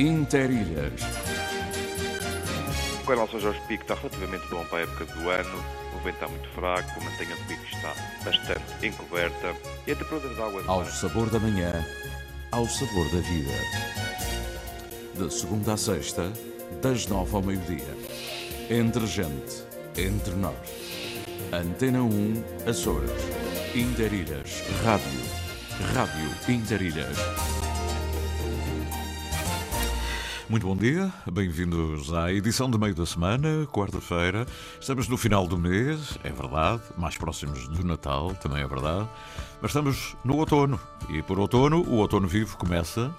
Interilhas. O canal São Jorge Pico está relativamente bom para a época do ano. O vento está muito fraco, a mantenha do pico está bastante encoberta e a temperatura da água... Ao sabor da manhã, ao sabor da vida. De segunda a sexta, das nove ao meio-dia. Entre gente, entre nós. Antena 1, Açores. Interilhas, Rádio. Rádio Interilhas. Muito bom dia, bem-vindos à edição de meio da semana, quarta-feira. Estamos no final do mês, é verdade, mais próximos do Natal, também é verdade, mas estamos no outono e por outono, o outono vivo começa.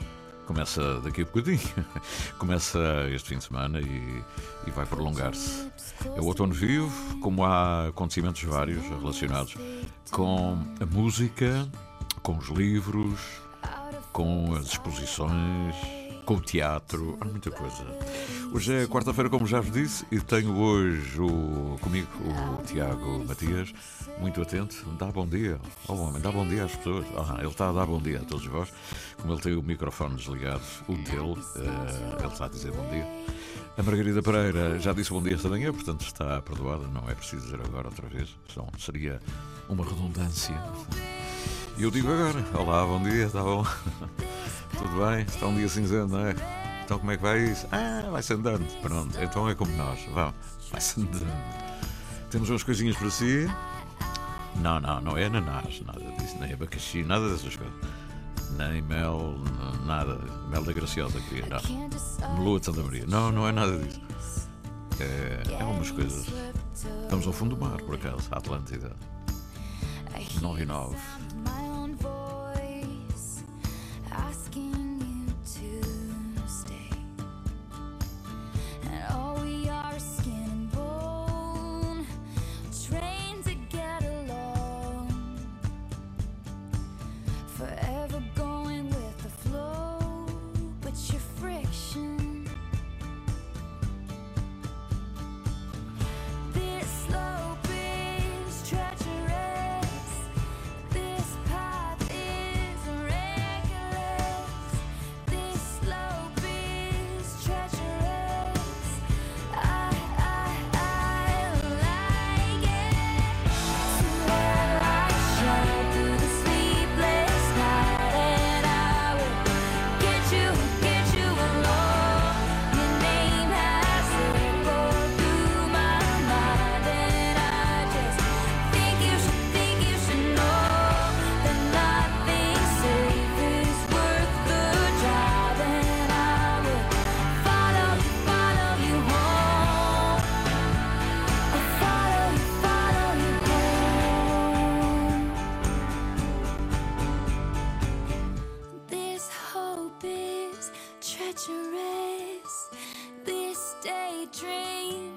Começa daqui a bocadinho, começa este fim de semana e, e vai prolongar-se. É o outono vivo, como há acontecimentos vários relacionados com a música, com os livros, com as exposições, com o teatro, há muita coisa. Hoje é quarta-feira, como já vos disse, e tenho hoje o, comigo o Tiago Matias, muito atento. Dá bom dia ao homem, dá bom dia às pessoas. Ah, ele está a dar bom dia a todos vós. Como ele tem o microfone desligado, o dele, uh, ele está a dizer bom dia. A Margarida Pereira já disse bom dia esta manhã, portanto está perdoada, não é preciso dizer agora outra vez, senão seria uma redundância. E eu digo agora: Olá, bom dia, está bom? Tudo bem? Está um dia cinzento, não é? Então como é que vai isso? Ah, vai-se andando. Pronto, então é como nós. Vamos, vai-se andando. Temos umas coisinhas para si. Não, não, não é ananás, nada disso, nem abacaxi, nada dessas coisas. Nem mel, nada. Mel da Graciosa queria, não. Melua de Santa Maria. Não, não é nada disso. É, é umas coisas. Estamos ao fundo do mar, por acaso, a Atlântida. 9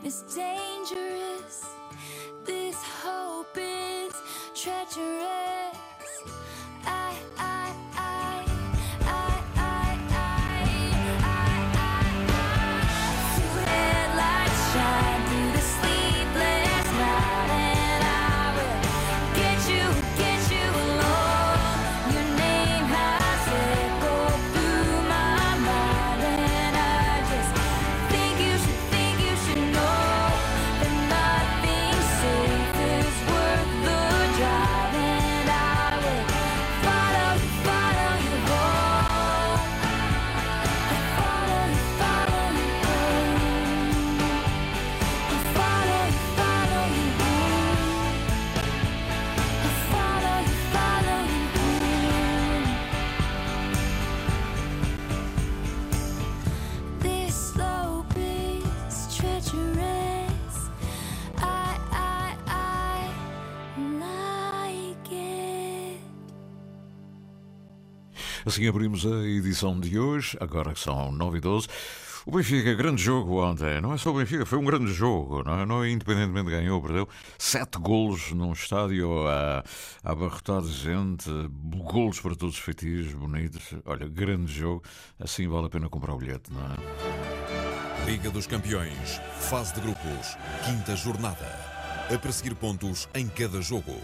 e Assim abrimos a edição de hoje, agora que são 9 e 12. O Benfica, grande jogo ontem. Não é só o Benfica, foi um grande jogo. Não é? Não é independentemente ganhou, perdeu. Sete golos num estádio a, a abarrotar de gente, golos para todos os feitios, bonitos. Olha, grande jogo. Assim vale a pena comprar o bilhete, não é? Liga dos Campeões, fase de grupos, quinta jornada. A perseguir pontos em cada jogo.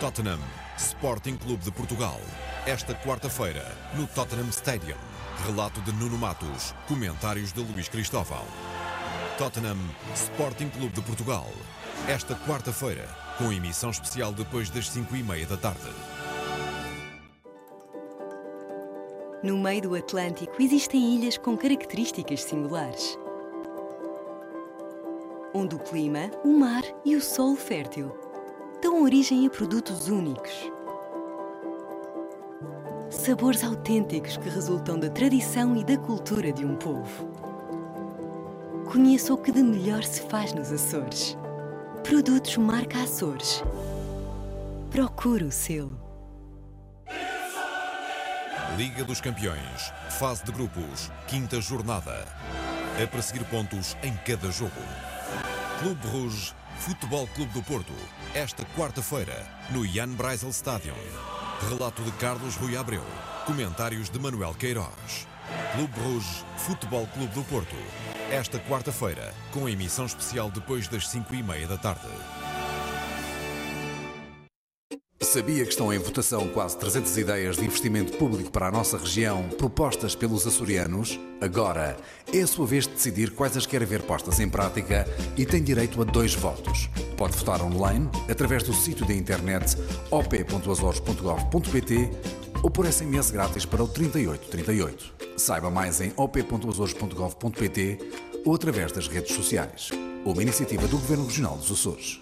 Tottenham, Sporting Clube de Portugal esta quarta-feira no Tottenham Stadium. Relato de Nuno Matos. Comentários de Luís Cristóvão. Tottenham Sporting Clube de Portugal. Esta quarta-feira, com emissão especial depois das 5 e meia da tarde. No meio do Atlântico existem ilhas com características singulares. Onde o clima, o mar e o solo fértil dão origem a produtos únicos. Sabores autênticos que resultam da tradição e da cultura de um povo. Conheça o que de melhor se faz nos Açores. Produtos marca Açores. Procure o selo. Liga dos Campeões, fase de grupos, quinta jornada. A perseguir pontos em cada jogo. Clube Rouge, Futebol Clube do Porto, esta quarta-feira, no Jan Breisel Stadium. Relato de Carlos Rui Abreu, comentários de Manuel Queiroz. Clube Rouge, Futebol Clube do Porto, esta quarta-feira, com emissão especial depois das 5 e meia da tarde. Sabia que estão em votação quase 300 ideias de investimento público para a nossa região, propostas pelos açorianos? Agora é a sua vez de decidir quais as quer ver postas em prática e tem direito a dois votos. Pode votar online, através do sítio da internet op.azores.gov.pt ou por SMS grátis para o 3838. Saiba mais em op.azores.gov.pt ou através das redes sociais. Uma iniciativa do Governo Regional dos Açores.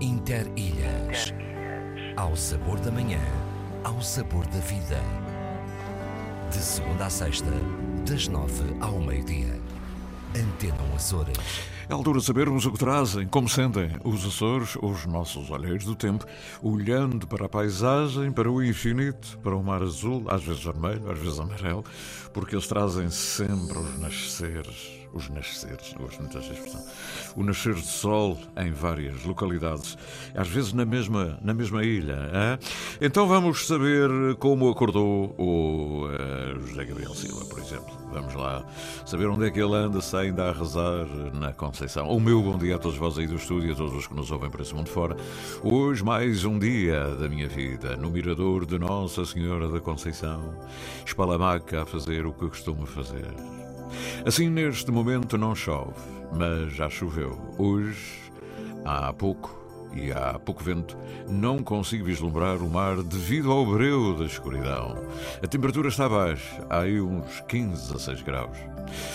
Interilhas. Ao sabor da manhã, ao sabor da vida. De segunda a sexta, das nove ao meio-dia. Antena 1 Açores. É altura de sabermos o que trazem, como sentem os Açores, os nossos olheiros do tempo, olhando para a paisagem, para o infinito, para o mar azul, às vezes vermelho, às vezes amarelo, porque eles trazem sempre os nasceres os nasceres, gosto muito desta expressão, o nascer de sol em várias localidades, às vezes na mesma, na mesma ilha. Hein? Então vamos saber como acordou o uh, José Gabriel Silva, por exemplo. Vamos lá saber onde é que ele anda, se ainda a rezar na Conceição. O meu bom dia a todos vós aí do estúdio, a todos os que nos ouvem para esse mundo fora. Hoje mais um dia da minha vida no mirador de Nossa Senhora da Conceição. Espalamaca a fazer o que costumo fazer. Assim, neste momento não chove, mas já choveu. Hoje, há pouco, e há pouco vento, não consigo vislumbrar o mar devido ao breu da escuridão. A temperatura está baixa, há aí uns 15 a 6 graus.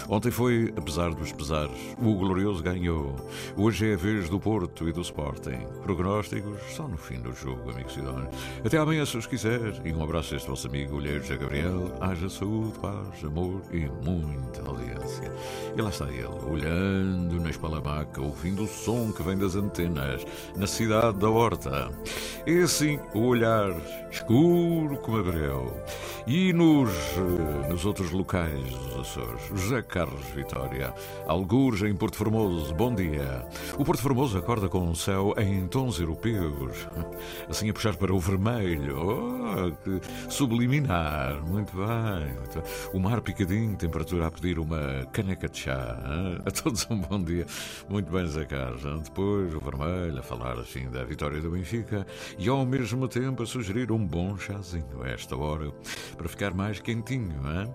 Ontem foi, apesar dos pesares, o Glorioso ganhou. Hoje é a vez do Porto e do Sporting. Prognósticos só no fim do jogo, amigo Sidónio. Até amanhã, se os quiser. E um abraço a este vosso amigo, Olheiro José Gabriel. Haja saúde, paz, amor e muita audiência. E lá está ele, olhando na espalamaca, ouvindo o som que vem das antenas, na cidade da Horta. É assim o olhar escuro como a breu. E nos, nos outros locais dos Açores, José Carlos Vitória, algures em Porto Formoso, bom dia. O Porto Formoso acorda com o céu em tons europeus, assim a puxar para o vermelho. Oh, subliminar, muito bem. O mar picadinho, temperatura a pedir uma caneca de chá. A todos um bom dia. Muito bem, José Carlos. Depois o vermelho, a falar assim da vitória do Benfica e ao mesmo tempo a sugerir um bom chazinho a esta hora para ficar mais quentinho, hein?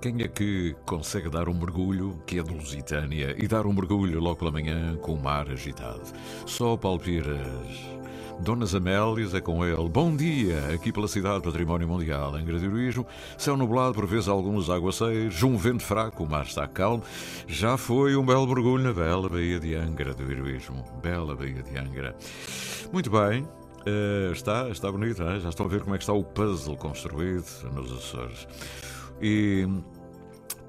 Quem é que consegue dar um mergulho, que é de Lusitânia, e dar um mergulho logo pela manhã com o mar agitado? Só palpiras. Donas Amélias é com ele. Bom dia, aqui pela cidade Património Mundial, em Gradiuísmo. Céu nublado, por vezes alguns aguaceiros, um vento fraco, o mar está calmo. Já foi um belo mergulho na bela Baía de Angra do Heroísmo. Bela Baía de Angra. Muito bem, Uh, está, está bonito, já estão a ver como é que está o puzzle construído nos Açores. E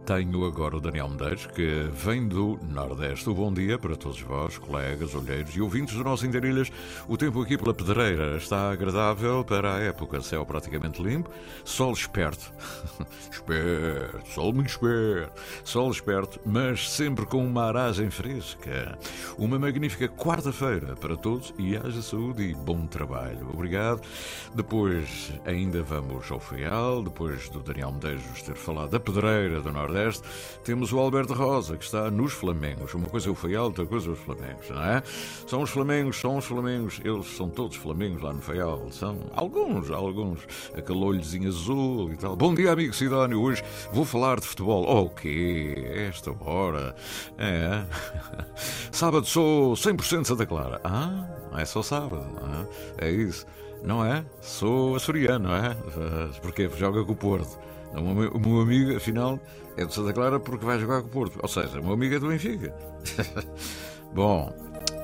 Tenho agora o Daniel Medeiros, que vem do Nordeste. O bom dia para todos vós, colegas, olheiros e ouvintes do nosso Interilhas. O tempo aqui pela Pedreira está agradável para a época. Céu praticamente limpo, sol esperto. esperto, sol muito esperto. Sol esperto, mas sempre com uma aragem fresca. Uma magnífica quarta-feira para todos e haja saúde e bom trabalho. Obrigado. Depois ainda vamos ao Feial, depois do Daniel Medeiros ter falado da Pedreira do Nordeste. Nordeste, temos o Alberto Rosa, que está nos Flamengos. Uma coisa é o Faial, outra coisa é os Flamengos, não é? São os Flamengos, são os Flamengos, eles são todos Flamengos lá no Faial. São alguns, alguns. Aquele olhozinho azul e tal. Bom dia, amigo Sidónio. Hoje vou falar de futebol. O oh, quê? Esta hora? É. Sábado sou 100% Santa Clara. Ah, é só sábado. É? é isso. Não é? Sou açoriano, não é? Porque joga com o Porto. O meu amigo, afinal, é do Santa Clara porque vai jogar com o Porto. Ou seja, o meu amigo é do Benfica. Bom,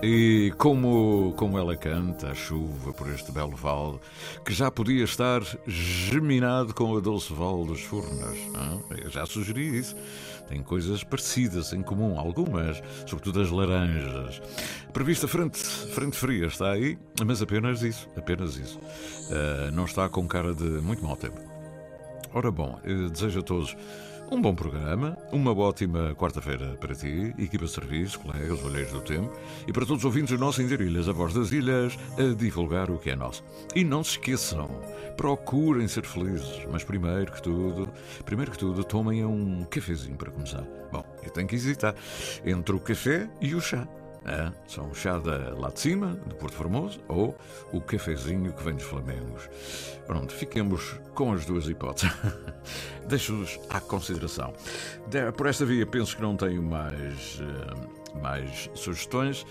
e como, como ela canta a chuva por este belo vale, que já podia estar geminado com a doce val dos Furnas. Eu já sugeri isso. Tem coisas parecidas em comum, algumas, sobretudo as laranjas. Prevista frente, frente fria está aí, mas apenas isso, apenas isso. Uh, não está com cara de muito mau tempo. Ora bom, desejo a todos um bom programa, uma ótima quarta-feira para ti, equipa de serviço, colegas, olheiros do tempo e para todos os ouvintes do nosso Ilhas, a voz das ilhas, a divulgar o que é nosso. E não se esqueçam, procurem ser felizes, mas primeiro que tudo, primeiro que tudo, tomem um cafezinho para começar. Bom, eu tenho que hesitar entre o café e o chá. É, são o chá da, lá de cima, de Porto Formoso, ou o cafezinho que vem dos Flamengos. Pronto, fiquemos com as duas hipóteses. Deixo-os à consideração. Por esta via, penso que não tenho mais, eh, mais sugestões.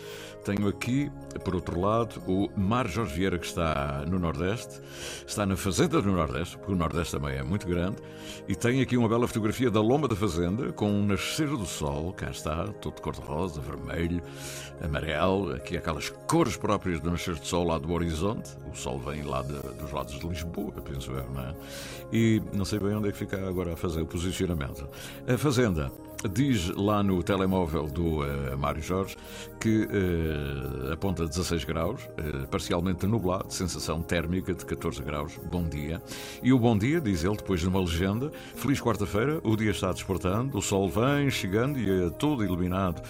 Tenho aqui, por outro lado, o Mar Jorge Vieira, que está no Nordeste, está na Fazenda do Nordeste, porque o Nordeste também é muito grande, e tem aqui uma bela fotografia da Loma da Fazenda, com um nascer do sol, cá está, todo de cor-de-rosa, vermelho, amarelo, aqui aquelas cores próprias do nascer do sol lá do horizonte, o sol vem lá de, dos lados de Lisboa, penso eu, não é? E não sei bem onde é que fica agora a fazer o posicionamento. A Fazenda diz lá no telemóvel do uh, Mário Jorge que uh, aponta 16 graus, uh, parcialmente nublado, sensação térmica de 14 graus. Bom dia. E o bom dia, diz ele depois de uma legenda: Feliz quarta-feira, o dia está despertando, o sol vem chegando e é todo iluminado.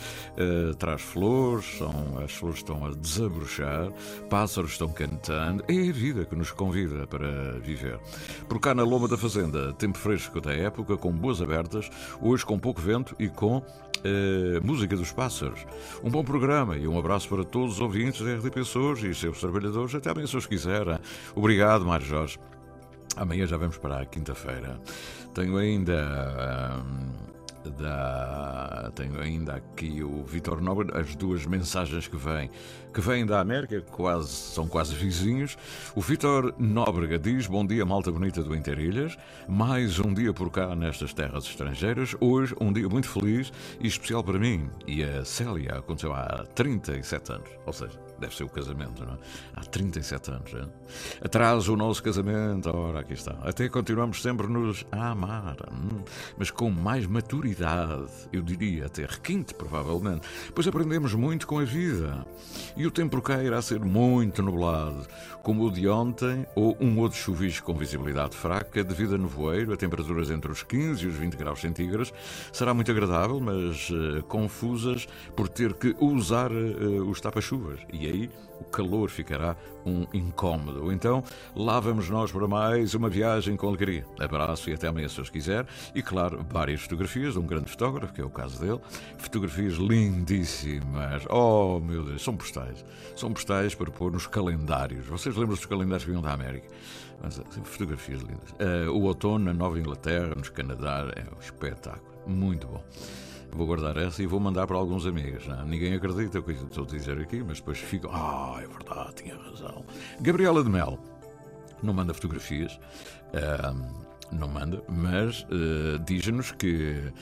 traz flores, são, as flores estão a desabrochar, pássaros estão cantando. É a vida que nos convida para viver. Por cá na Loma da Fazenda, tempo fresco da época, com boas abertas, hoje com pouco vento e com Uh, música dos Pássaros. Um bom programa e um abraço para todos os ouvintes da RDP Pessoas e seus trabalhadores. Até amanhã, se os quiserem. Obrigado, Mário Jorge. Amanhã já vamos para a quinta-feira. Tenho ainda. Uh, da. Tenho ainda aqui o Vitor Nobre, as duas mensagens que vêm, que vêm da América, quase, são quase vizinhos. O Vitor Nóbrega diz: Bom dia, malta bonita do Interilhas. Mais um dia por cá nestas terras estrangeiras. Hoje, um dia muito feliz e especial para mim. E a Célia aconteceu há 37 anos. Ou seja, deve ser o casamento, não é? Há 37 anos. É? Atrás o nosso casamento, ora, aqui está. Até continuamos sempre nos a amar, hum, mas com mais maturidade, eu diria, até requinte, provavelmente, pois aprendemos muito com a vida. E o tempo cá irá ser muito nublado, como o de ontem, ou um outro chuvisco com visibilidade fraca, devido a nevoeiro, a temperaturas entre os 15 e os 20 graus centígrados. Será muito agradável, mas uh, confusas por ter que usar uh, os tapa-chuvas. E e aí o calor ficará um incómodo. Então, lá vamos nós para mais uma viagem com alegria. Abraço e até amanhã, se os quiser. E, claro, várias fotografias de um grande fotógrafo, que é o caso dele. Fotografias lindíssimas. Oh, meu Deus, são postais. São postais para pôr nos calendários. Vocês lembram dos calendários que vinham da América? Mas, assim, fotografias lindas. Uh, o outono na Nova Inglaterra, nos Canadá, é um espetáculo. Muito bom. Vou guardar essa e vou mandar para alguns amigos. Não? Ninguém acredita o que estou a dizer aqui, mas depois ficam. Ah, é verdade, tinha razão. Gabriela de Mel não manda fotografias, uh, não manda, mas uh, diz-nos que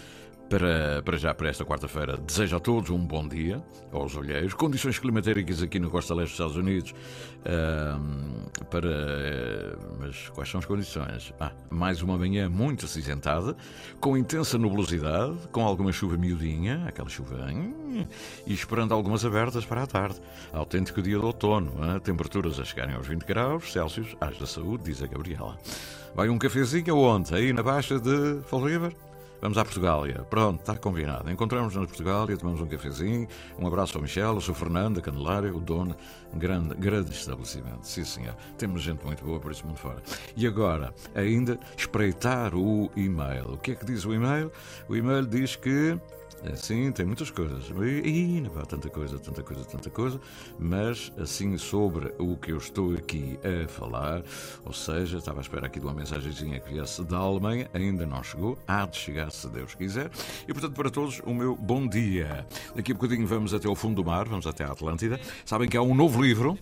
para, para já, para esta quarta-feira, desejo a todos um bom dia, aos olheiros. Condições climatéricas aqui na costa leste dos Estados Unidos. Uh, para, uh, mas quais são as condições? Ah, mais uma manhã muito acinzentada, com intensa nubosidade, com alguma chuva miudinha, aquela chuva, e esperando algumas abertas para a tarde. Autêntico dia de outono, hein? temperaturas a chegarem aos 20 graus Celsius, às da saúde, diz a Gabriela. Vai um cafezinho aonde? Aí na Baixa de Fall River? Vamos à Portugália. Pronto, está combinado. Encontramos-nos na Portugália, tomamos um cafezinho. Um abraço ao Michel, ao seu Fernando, a Candelária, o dono. Grande, grande estabelecimento. Sim, senhor. Temos gente muito boa por isso mundo fora. E agora, ainda espreitar o e-mail. O que é que diz o e-mail? O e-mail diz que é, sim, tem muitas coisas. E, tanta coisa, tanta coisa, tanta coisa. Mas, assim, sobre o que eu estou aqui a falar, ou seja, estava à espera aqui de uma mensagenzinha que viesse da Alemanha, ainda não chegou, há de chegar se Deus quiser. E, portanto, para todos, o meu bom dia. Daqui a bocadinho vamos até ao fundo do mar, vamos até a Atlântida. Sabem que há um novo livro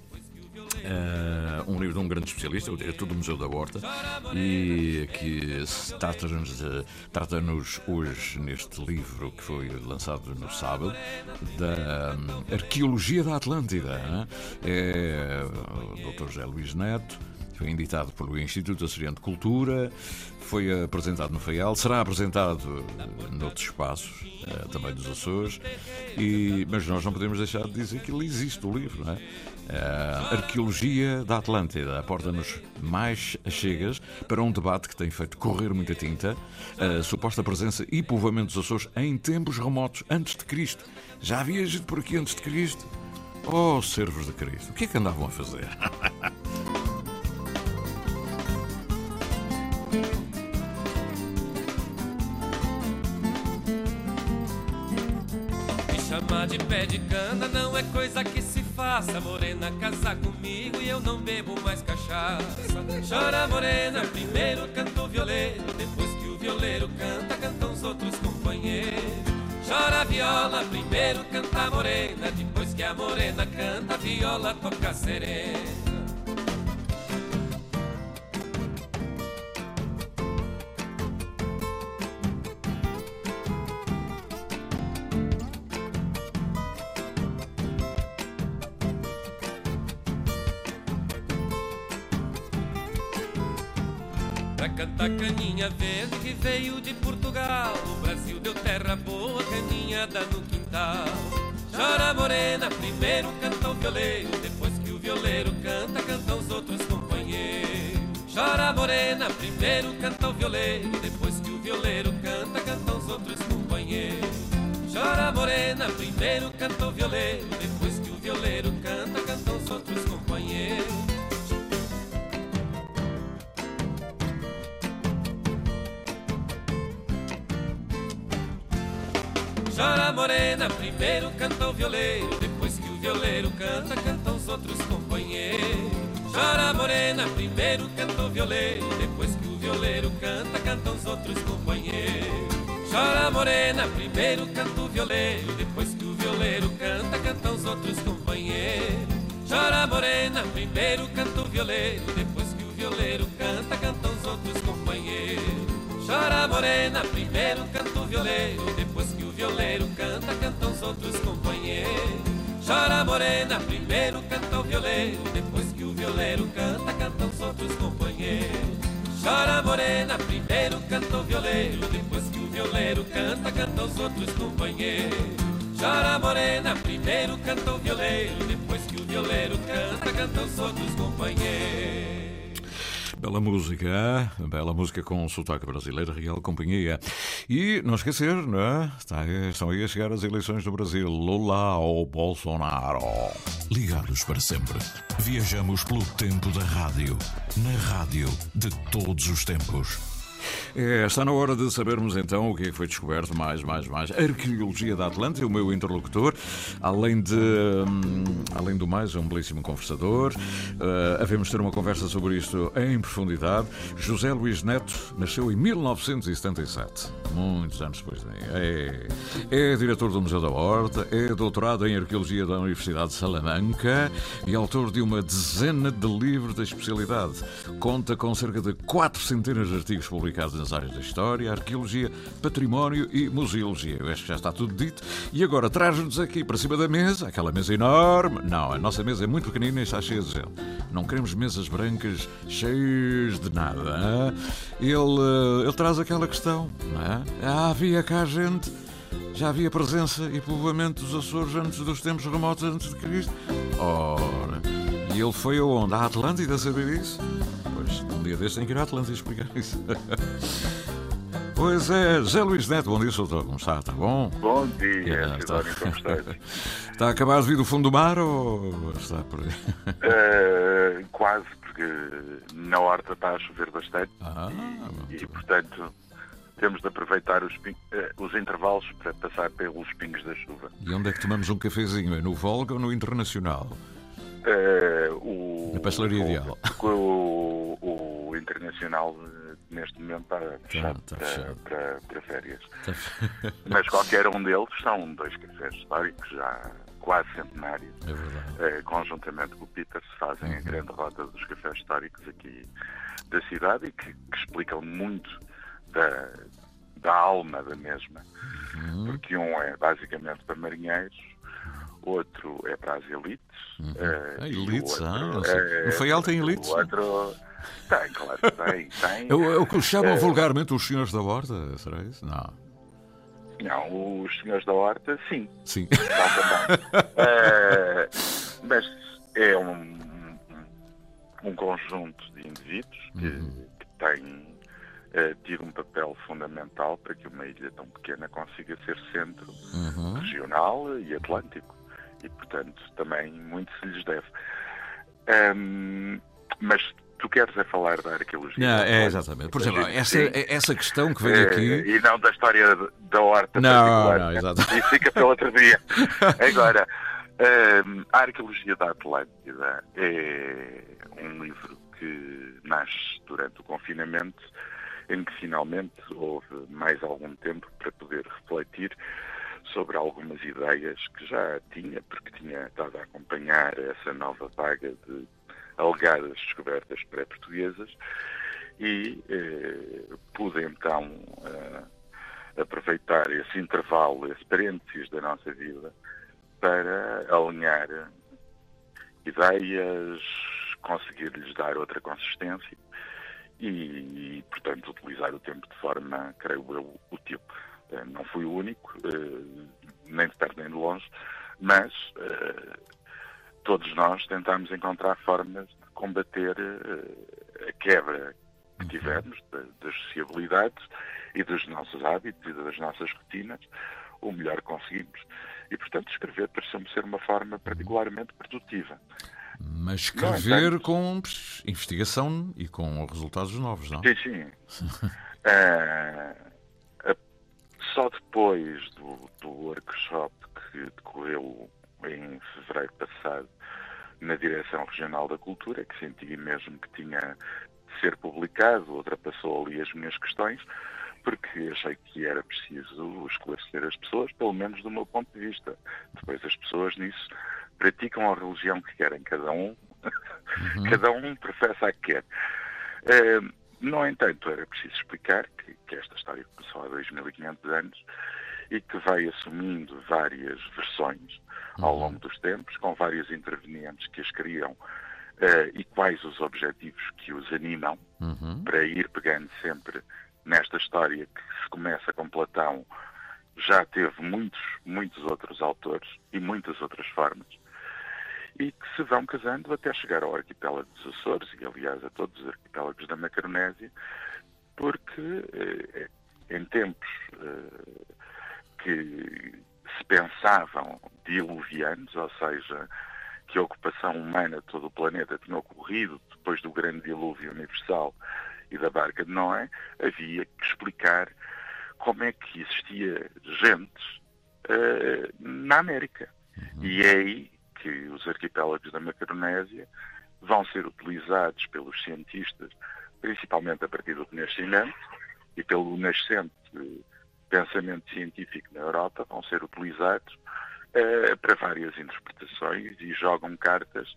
um livro de um grande especialista, o diretor do Museu da Horta, e que trata-nos trata hoje, neste livro que foi lançado no sábado, da um, Arqueologia da Atlântida. É o Dr. José Luís Neto. Foi editado pelo Instituto Açoriano de Cultura, foi apresentado no Faial, será apresentado noutros espaços, uh, também dos Açores, e, mas nós não podemos deixar de dizer que ele existe, o livro, não é? A arqueologia da Atlântida aporta-nos mais chegas para um debate que tem feito correr muita tinta, a suposta presença e povoamento dos Açores em tempos remotos, antes de Cristo. Já havia gente por aqui antes de Cristo? Oh, servos de Cristo, o que é que andavam a fazer? Me chamar de pé de cana não é coisa que se faça morena casar comigo e eu não bebo mais cachaça. Chora morena, primeiro canta o violeiro, depois que o violeiro canta, cantam os outros companheiros. Chora viola, primeiro canta a morena, depois que a morena canta, a viola toca serena. Caninha verde que veio de Portugal. O Brasil deu terra boa, caninha dá no quintal. Chora morena, primeiro canta o violeiro, depois que o violeiro canta, cantam os outros companheiros. Chora morena, primeiro canta o violeiro, depois que o violeiro canta, cantam os outros companheiros. Chora morena, primeiro canta o violeiro, depois primeiro canta o violeiro, depois que o violeiro canta, cantam os outros companheiros. Chora morena, primeiro canta o violeiro, depois que o violeiro canta, cantam os outros companheiros. Chora morena, primeiro canta o violeiro, depois que o violeiro canta, cantam os outros companheiros. Chora morena, primeiro canta o violeiro, depois que o violeiro canta, cantam os outros companheiros. Chora morena, primeiro canta o violeiro, depois que violeiro canta, cantam os outros companheiros. Chora morena, primeiro canta o violeiro, depois que o violeiro canta, cantam os outros companheiros. Chora morena, primeiro canta o violeiro, depois que o violeiro canta, cantam os outros companheiros. Chora morena, primeiro canta o violeiro, depois que o violeiro canta, cantam os outros companheiros. Bela música, bela música com sotaque brasileiro, Real Companhia. E não esquecer, não é? Estão aí a chegar as eleições do Brasil. Lula ou Bolsonaro. Ligados para sempre. Viajamos pelo tempo da rádio. Na rádio de todos os tempos. É, está na hora de sabermos então o que é foi descoberto mais, mais, mais. Arqueologia da Atlântida, o meu interlocutor, além de hum, além do mais, é um belíssimo conversador. Uh, havemos ter uma conversa sobre isto em profundidade. José Luís Neto nasceu em 1977, muitos anos depois de mim. É, é diretor do Museu da Horta, é doutorado em Arqueologia da Universidade de Salamanca e autor de uma dezena de livros da especialidade. Conta com cerca de quatro centenas de artigos publicados nas áreas da História, Arqueologia, Património e Museologia. Eu acho que já está tudo dito. E agora traz-nos aqui para cima da mesa, aquela mesa enorme. Não, a nossa mesa é muito pequenina e está cheia de gel. Não queremos mesas brancas cheias de nada. Ele, eh, ele traz aquela questão. Não é? Ah, havia cá gente já havia presença e povoamento dos Açores antes dos tempos remotos antes de Cristo? Ora, e ele foi aonde? À Atlântida saber isso? Pois, um dia deste tem que ir à Atlântida explicar isso. Pois é, José Luís Neto, bom dia, doutor. Como está? Está bom? Bom dia, yeah, está... como está? está a acabar de vir do fundo do mar ou está por aí? Uh, quase, porque na horta está a chover bastante ah, e, e, portanto, temos de aproveitar os, eh, os, intervalos para passar pelos pingos da chuva. E onde é que tomamos um cafezinho? É no Volga ou no Internacional? Uh, o, Na pastelaria o, ideal. O, o, Internacional neste momento está tá, fechado, tá para. Para, para, férias. Tá... Mas qualquer um deles são dois cafés históricos já quase centenários. É verdade. Uh, conjuntamente com o Peters fazem uhum. a grande rota dos cafés históricos aqui da cidade e que, que explicam muito da, da alma da mesma. Uhum. Porque um é basicamente para marinheiros, outro é para as elites. Uhum. Uh, elites, ah, é, o Faial tem elites? O outro. Tem, claro que tem. tem. É, o que chamam uh, vulgarmente os senhores da horta, será isso? Não. Não, os senhores da horta, sim. Sim. uh, mas é um, um conjunto de indivíduos que, uhum. que têm uh, tido um papel fundamental para que uma ilha tão pequena consiga ser centro uhum. regional e atlântico. E, portanto, também muito se lhes deve. Um, mas tu queres é falar da arqueologia? Não, é exatamente. Por exemplo, essa, essa questão que veio aqui. E não da história da horta não. Não, exatamente. Isso fica para outro dia. Agora, a arqueologia da Atlântida é um livro que nasce durante o confinamento em que finalmente houve mais algum tempo para poder refletir sobre algumas ideias que já tinha, porque tinha estado a acompanhar essa nova vaga de alegadas descobertas pré-portuguesas e eh, pude então eh, aproveitar esse intervalo, esse parênteses da nossa vida para alinhar ideias, conseguir-lhes dar outra consistência e, portanto, utilizar o tempo de forma, creio eu, útil. Eh, não fui o único, eh, nem de perto nem de longe, mas eh, todos nós tentámos encontrar formas de combater a quebra que tivemos das sociabilidades e dos nossos hábitos e das nossas rotinas o melhor que conseguimos. E, portanto, escrever pareceu-me ser uma forma particularmente produtiva. Mas escrever com investigação e com resultados novos, não? Sim, sim. uh, só depois do, do workshop que decorreu em fevereiro passado na Direção Regional da Cultura, que senti mesmo que tinha de ser publicado, ultrapassou ali as minhas questões, porque achei que era preciso esclarecer as pessoas, pelo menos do meu ponto de vista. Depois as pessoas nisso praticam a religião que querem, cada um, uhum. cada um professa a que quer. Uh, no entanto, era preciso explicar que, que esta história começou há 2.500 anos e que vai assumindo várias versões ao longo dos tempos, com vários intervenientes que as criam uh, e quais os objetivos que os animam uhum. para ir pegando sempre nesta história que se começa com Platão, já teve muitos, muitos outros autores e muitas outras formas e que se vão casando até chegar ao arquipélago dos Açores e, aliás, a todos os arquipélagos da Macaronésia, porque eh, em tempos eh, que se pensavam diluvianos, ou seja, que a ocupação humana de todo o planeta tinha ocorrido depois do grande dilúvio universal e da barca de Noé, havia que explicar como é que existia gente uh, na América. Uhum. E é aí que os arquipélagos da Macaronésia vão ser utilizados pelos cientistas, principalmente a partir do Renascimento e pelo nascente pensamento científico na Europa, vão ser utilizados uh, para várias interpretações e jogam cartas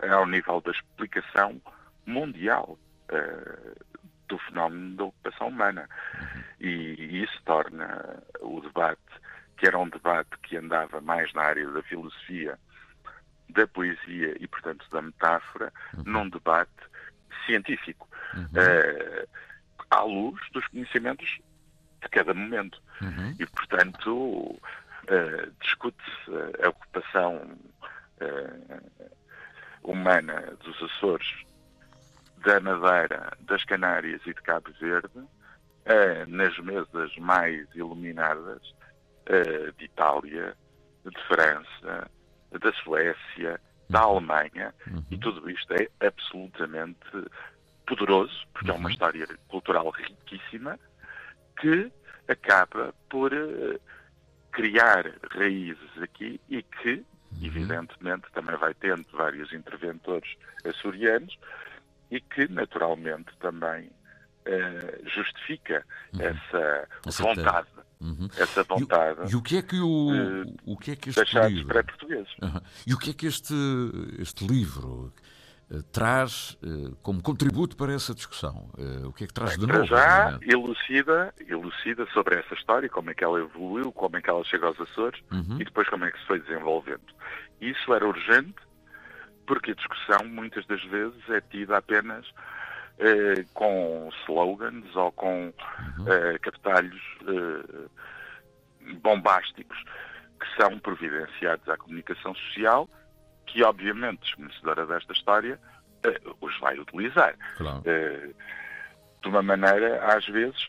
ao nível da explicação mundial uh, do fenómeno da ocupação humana. E, e isso torna o debate, que era um debate que andava mais na área da filosofia, da poesia e, portanto, da metáfora, uhum. num debate científico, uhum. uh, à luz dos conhecimentos de cada momento. Uhum. E, portanto, uh, discute-se a ocupação uh, humana dos Açores, da Madeira, das Canárias e de Cabo Verde, nas mesas mais iluminadas de Itália, de França, da Suécia, da uhum. Alemanha, uhum. e tudo isto é absolutamente poderoso, porque uhum. é uma uhum. história cultural riquíssima, que acaba por uh, criar raízes aqui e que, uhum. evidentemente, também vai tendo vários interventores açorianos e que, naturalmente, também uh, justifica uhum. essa vontade. Uhum. Essa vontade. E, e, o que é que o, o que é que este livro? pré-portugueses. Uhum. E o que é que este, este livro eh, traz uh, como contributo para essa discussão? Uh, o que é que traz de novo? Já elucida, elucida sobre essa história, como é que ela evoluiu, como é que ela chega aos Açores uhum. e depois como é que se foi desenvolvendo. Isso era urgente porque a discussão muitas das vezes é tida apenas uh, com slogans ou com uhum. capitalhos bombásticos que são providenciados à comunicação social que obviamente desconhecedora desta história uh, os vai utilizar. Claro. Uh, de uma maneira, às vezes,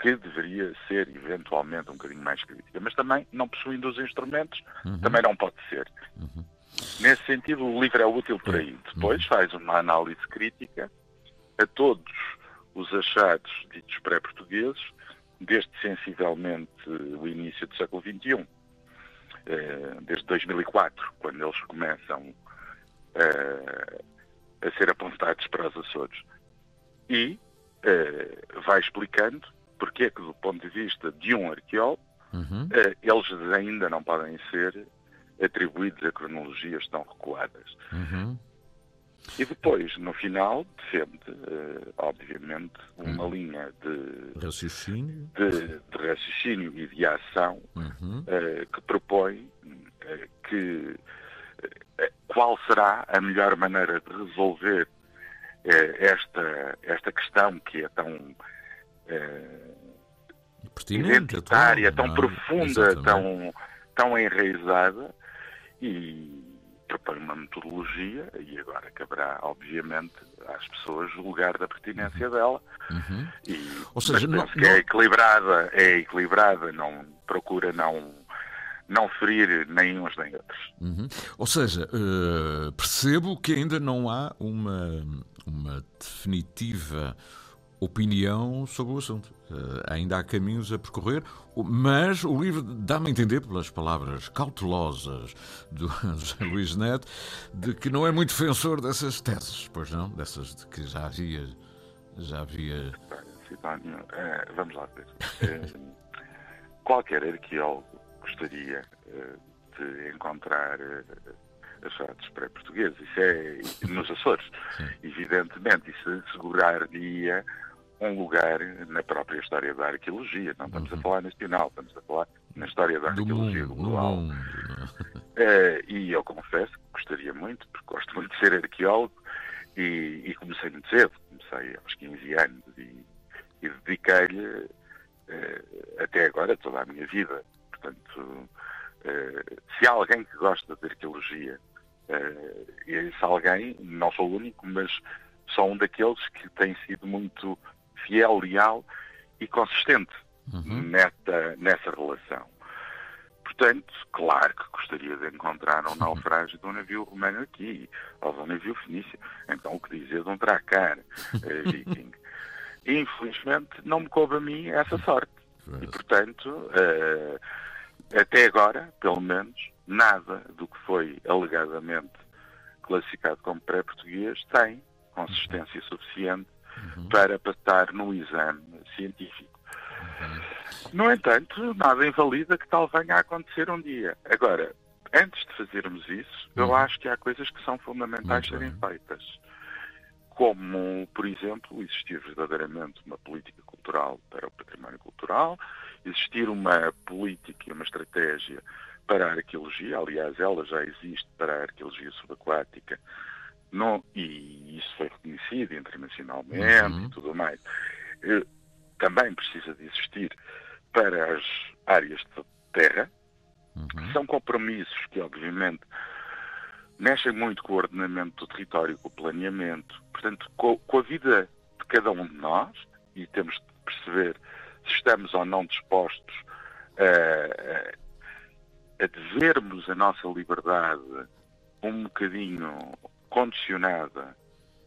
que deveria ser eventualmente um bocadinho mais crítica, mas também não possuindo os instrumentos, uhum. também não pode ser. Uhum. Nesse sentido, o livro é útil por aí. Uhum. Depois faz uma análise crítica a todos os achados ditos pré-portugueses, desde sensivelmente o início do século XXI. Eh, desde 2004, quando eles começam eh, a ser apontados para os Açores. E eh, vai explicando porque é que, do ponto de vista de um arqueólogo, uhum. eles ainda não podem ser atribuídos a cronologias tão recuadas. Uhum. E depois, no final, defende, uh, obviamente, uma uhum. linha de raciocínio. De, de, raciocínio e de ação uhum. uh, que propõe uh, que qual será a melhor maneira de resolver esta, esta questão que é tão identitária, atual, tão é? profunda, tão, tão enraizada e propõe uma metodologia e agora caberá, obviamente, às pessoas julgar da pertinência uhum. dela. Uhum. E, Ou seja, não, que é equilibrada, é equilibrada, não procura não não ferir nem uns nem outros. Uhum. Ou seja, uh, percebo que ainda não há uma, uma definitiva opinião sobre o assunto. Uh, ainda há caminhos a percorrer, mas o livro dá-me a entender, pelas palavras cautelosas do José Luís Neto, de que não é muito defensor dessas teses, pois não? Dessas de que já havia. Já havia. É, vamos lá ver. É, qualquer arqueólogo gostaria de encontrar achados pré-portugueses. Isso é nos Açores, Sim. evidentemente. Isso asseguraria um lugar na própria história da arqueologia. Não estamos uhum. a falar nacional, estamos a falar na história da arqueologia mundo, global. É, e eu confesso que gostaria muito, porque gosto muito de ser arqueólogo e, e comecei muito cedo, comecei aos 15 anos e, e dediquei-lhe uh, até agora toda a minha vida. Portanto, uh, se há alguém que gosta de arqueologia, uh, esse alguém, não sou o único, mas sou um daqueles que tem sido muito fiel, leal e consistente uhum. nessa, nessa relação. Portanto, claro que gostaria de encontrar um naufrágio de um navio romano aqui, ou de um navio fenício. Então, o que dizer de um dracar eh, viking? Infelizmente, não me coube a mim essa sorte. E, portanto, uh, até agora, pelo menos, nada do que foi alegadamente classificado como pré-português tem consistência suficiente uhum. para passar no exame científico. Uhum. No entanto, nada invalida que tal venha a acontecer um dia. Agora, antes de fazermos isso, uhum. eu acho que há coisas que são fundamentais Muito serem bem. feitas. Como, por exemplo, existir verdadeiramente uma política cultural para o património cultural, existir uma política e uma estratégia para a arqueologia, aliás, ela já existe para a arqueologia subaquática, não, e isso foi reconhecido internacionalmente uhum. e tudo mais. Eh, também precisa de existir para as áreas de terra. Uhum. São compromissos que, obviamente, mexem muito com o ordenamento do território, com o planeamento, portanto, com, com a vida de cada um de nós, e temos de perceber se estamos ou não dispostos a, a devermos a nossa liberdade um bocadinho condicionada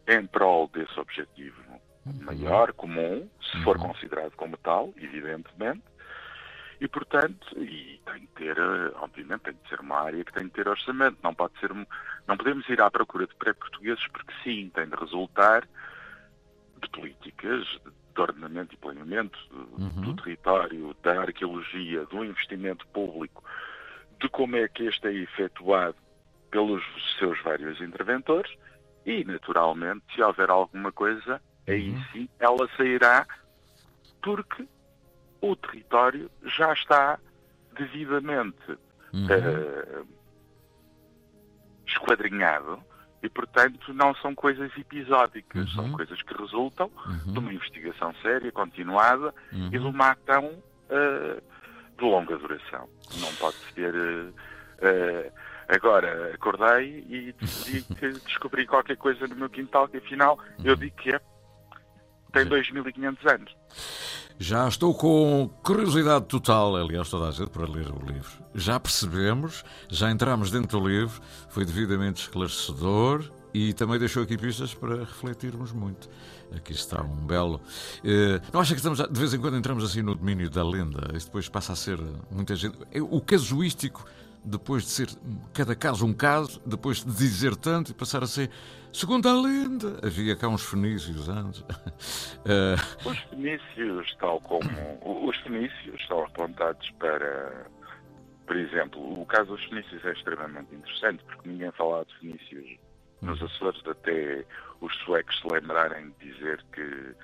em prol desse objetivo maior, comum, se for uhum. considerado como tal, evidentemente, e portanto, e tem que ter, obviamente, tem que ser uma área que tem que ter orçamento, não pode ser, não podemos ir à procura de pré-portugueses porque sim, tem de resultar de políticas de ordenamento e planeamento uhum. do território, da arqueologia, do investimento público, de como é que este é efetuado pelos seus vários interventores e, naturalmente, se houver alguma coisa, aí uhum. sim ela sairá porque o território já está devidamente uhum. uh, esquadrinhado e, portanto, não são coisas episódicas, uhum. são coisas que resultam uhum. de uma investigação séria, continuada e de uhum. uma ação uh, de longa duração. Não pode ser. Uh, agora, acordei e decidi que descobri qualquer coisa no meu quintal que, afinal, eu digo que é. Tem 2.500 anos. Já estou com curiosidade total, aliás, toda a gente, para ler o livro. Já percebemos, já entramos dentro do livro, foi devidamente esclarecedor e também deixou aqui pistas para refletirmos muito. Aqui está um belo. Uh, não acha que estamos, de vez em quando entramos assim no domínio da lenda, e depois passa a ser muita gente. O casuístico depois de ser cada caso um caso, depois de dizer tanto e passar a ser segundo a lenda. Havia cá uns fenícios antes. uh... Os fenícios, tal como. Os fenícios são apontados para. Por exemplo, o caso dos fenícios é extremamente interessante porque ninguém fala de fenícios nos uhum. Açores até os suecos se lembrarem de dizer que,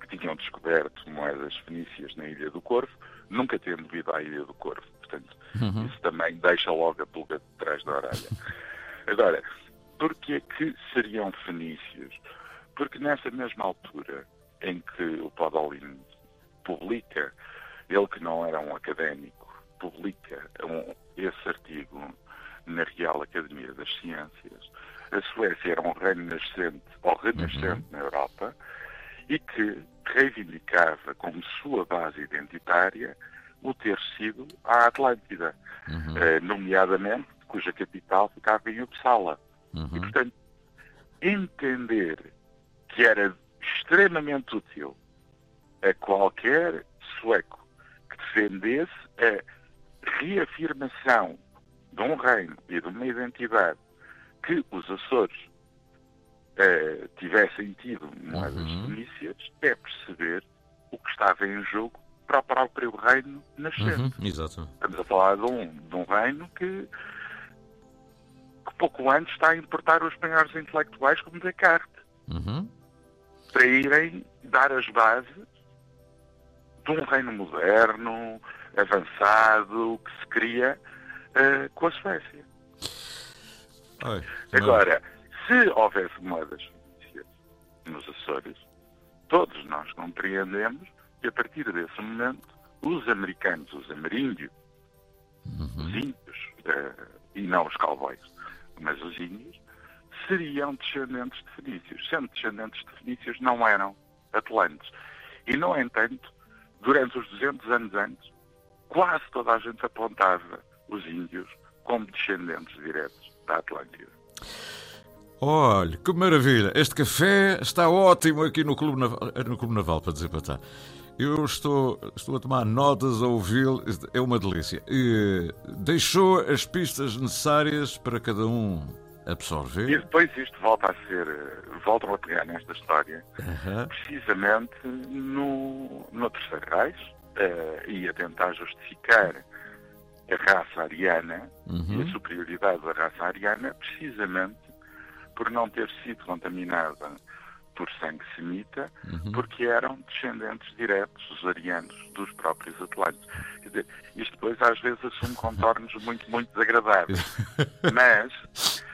que tinham descoberto moedas fenícias na Ilha do Corvo, nunca tendo ido à Ilha do Corvo. Portanto, uhum. isso também deixa logo a pulga de trás da orelha. Agora, porquê que seriam fenícios? Porque nessa mesma altura em que o Podolin publica, ele que não era um académico, publica um, esse artigo na Real Academia das Ciências, a Suécia era um reino nascente ou renascente uhum. na Europa e que reivindicava como sua base identitária o ter sido a Atlântida, uhum. eh, nomeadamente cuja capital ficava em Uppsala. Uhum. E, portanto, entender que era extremamente útil a qualquer sueco que defendesse a reafirmação de um reino e de uma identidade que os Açores eh, tivessem tido moedas uhum. fenícias é perceber o que estava em jogo para o próprio reino nascente. Uhum, exato. Estamos a falar de um, de um reino que, que pouco antes está a importar os maiores intelectuais como Descartes uhum. para irem dar as bases de um reino moderno, avançado, que se cria uh, com a Suécia. Ai, Agora, se houvesse moedas nos Açores, todos nós compreendemos e a partir desse momento, os americanos, os ameríndios, uhum. os índios, uh, e não os cowboys, mas os índios, seriam descendentes de fenícios. Sendo descendentes de fenícios, não eram atlantes. E, no entanto, durante os 200 anos antes, quase toda a gente apontava os índios como descendentes diretos da Atlântida. Olha, que maravilha! Este café está ótimo aqui no Clube Naval, no Clube Naval para dizer para estar. Eu estou, estou a tomar notas a ouvi-lo, é uma delícia. E deixou as pistas necessárias para cada um absorver. E depois isto volta a ser, voltam a pegar nesta história, Aham. precisamente no, no Terceiro Reich, eh, e a tentar justificar a raça ariana Uhum. e a superioridade da raça ariana, precisamente por não ter sido contaminada por sangue semita, Uhum. porque eram descendentes diretos, os arianos, dos próprios atlantes. Quer dizer, isto depois às vezes assume contornos muito, muito desagradáveis. Mas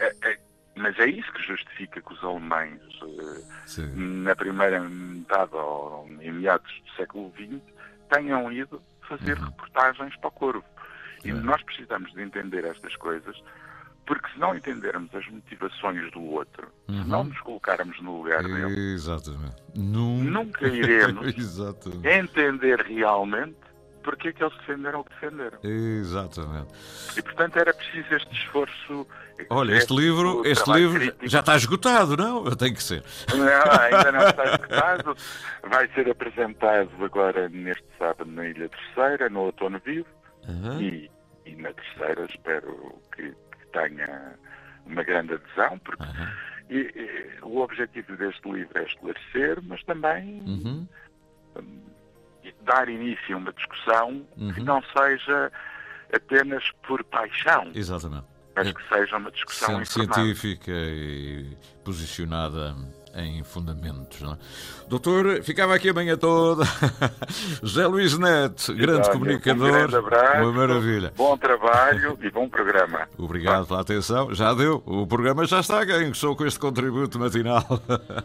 é, é- mas é isso que justifica que os alemães, eh, na primeira metade ou em meados do século XX, tenham ido fazer Uhum. reportagens para o Corvo. E É. nós precisamos de entender estas coisas, porque se não entendermos as motivações do outro, Uhum. se não nos colocarmos no lugar dele, Exatamente. Num- nunca iremos Exatamente. entender realmente porque é que eles defenderam o que defenderam. Exatamente. E portanto era preciso este esforço. Olha, este livro, este livro crítico. já está esgotado, não? Tem que ser. Não, ainda não está escutado. Vai ser apresentado agora neste sábado na Ilha Terceira, no Outono Vivo. Aham. E, e na Terceira espero que tenha uma grande adesão, porque e- e o objetivo deste livro é esclarecer, mas também Uhum. hum, dar início a uma discussão que Uhum. não seja apenas por paixão, Exatamente. mas que seja uma discussão científica e posicionada em fundamentos. Não é? Doutor, ficava aqui a manhã toda. José Luís Neto, grande Olha, comunicador. Um grande abraço, Uma maravilha. Bom trabalho e bom programa. Obrigado pela atenção. Já deu. O programa já está ganho, só com este contributo matinal.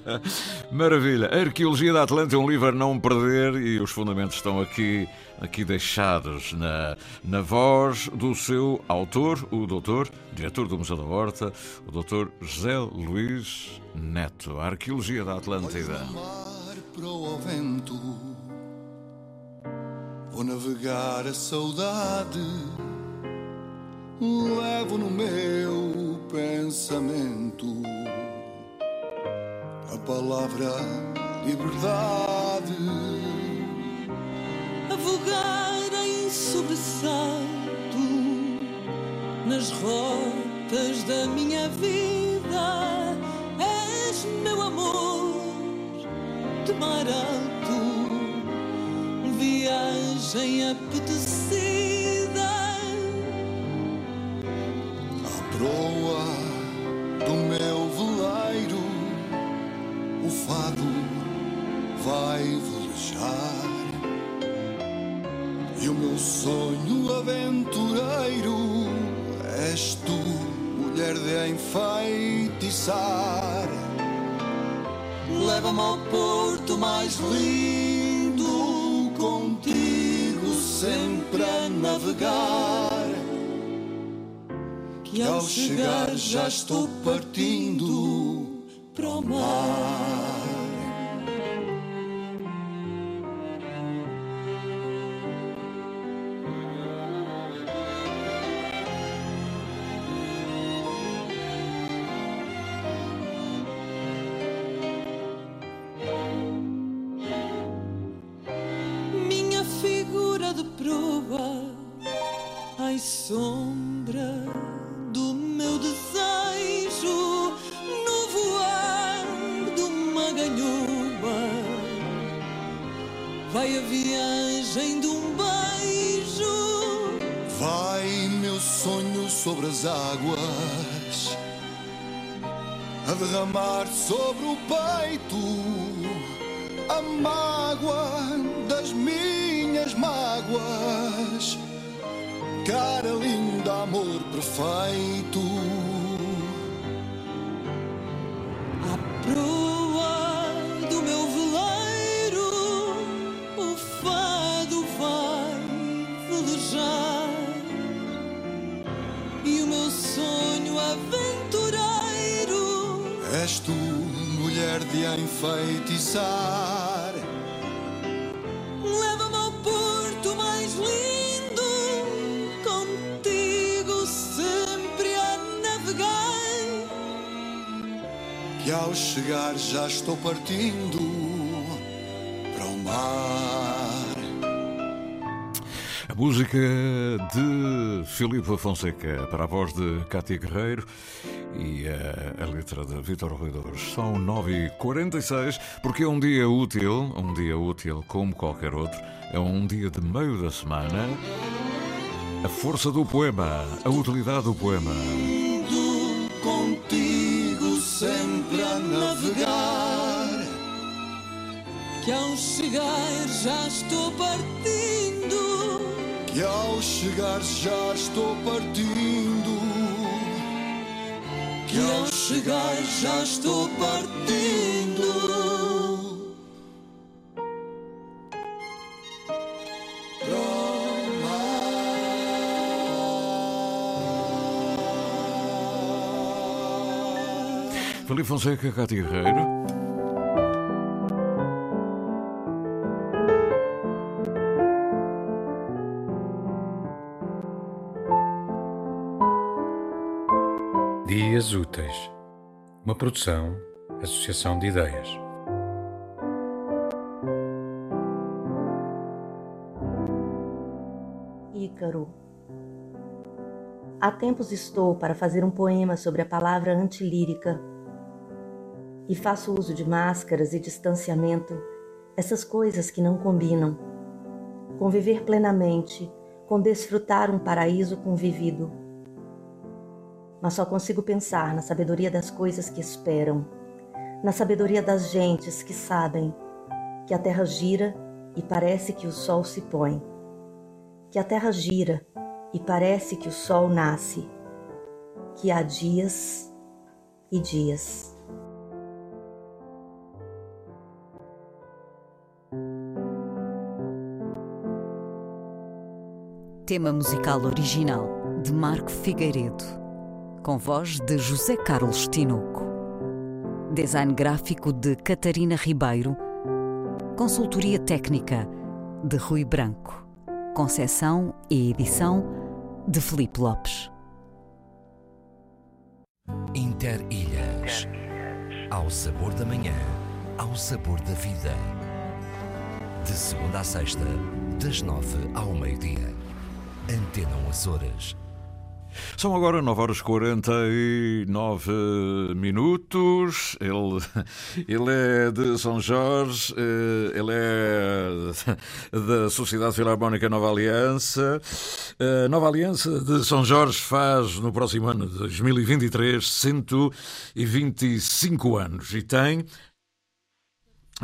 Maravilha. A Arqueologia da Atlântica é um livro a não perder e os fundamentos estão aqui, aqui deixados na, na voz do seu autor, o doutor, diretor do Museu da Horta, o doutor José Luís Neto. Arqueologia da Atlântida. para o vento. Vou navegar a saudade, levo no meu pensamento a palavra liberdade. a vogar em sobressalto nas rotas da minha vida. Meu amor de mar alto, viagem apetecida. À proa do meu veleiro, o fado vai velejar. E o meu sonho aventureiro és tu, mulher de enfeitiçar. Leva-me ao porto mais lindo, contigo sempre a navegar. Que ao chegar já estou partindo para o mar. Sombra do meu desejo, no voar de uma ganhoa, vai a viagem de um beijo. Vai meu sonho sobre as águas a derramar sobre o peito a mágoa das minhas mágoas. Cara linda, amor perfeito. Chegar já estou partindo para o mar. A música de Filipe Fonseca para a voz de Cátia Guerreiro e a, a letra de Vítor Ruidores. São 9h46, porque é um dia útil, um dia útil como qualquer outro, é um dia de meio da semana. A força do poema, a utilidade do poema. Que ao chegar já estou partindo. Que ao chegar já estou partindo. Que ao chegar já estou partindo. Filipe Fonseca, Cátia Guerreiro. Uma produção, associação de ideias. Ícaro. Há tempos estou para fazer um poema sobre a palavra antilírica e faço uso de máscaras e distanciamento, essas coisas que não combinam. Conviver plenamente, com desfrutar um paraíso convivido. Mas só consigo pensar na sabedoria das coisas que esperam, na sabedoria das gentes que sabem que a terra gira e parece que o sol se põe, que a terra gira e parece que o sol nasce, que há dias e dias. Tema musical original de Marco Figueiredo, com voz de José Carlos Tinoco. Design gráfico de Catarina Ribeiro. Consultoria técnica de Rui Branco. Concessão e edição de Felipe Lopes. Interilhas. Ao sabor da manhã, ao sabor da vida. De segunda a sexta, das nove ao meio-dia. Antena Açores. São agora 9 horas 49 minutos. Ele, ele é de São Jorge, eh, ele é da Sociedade Filarmónica Nova Aliança. A Nova Aliança de São Jorge faz no próximo ano de 2023 125 anos e tem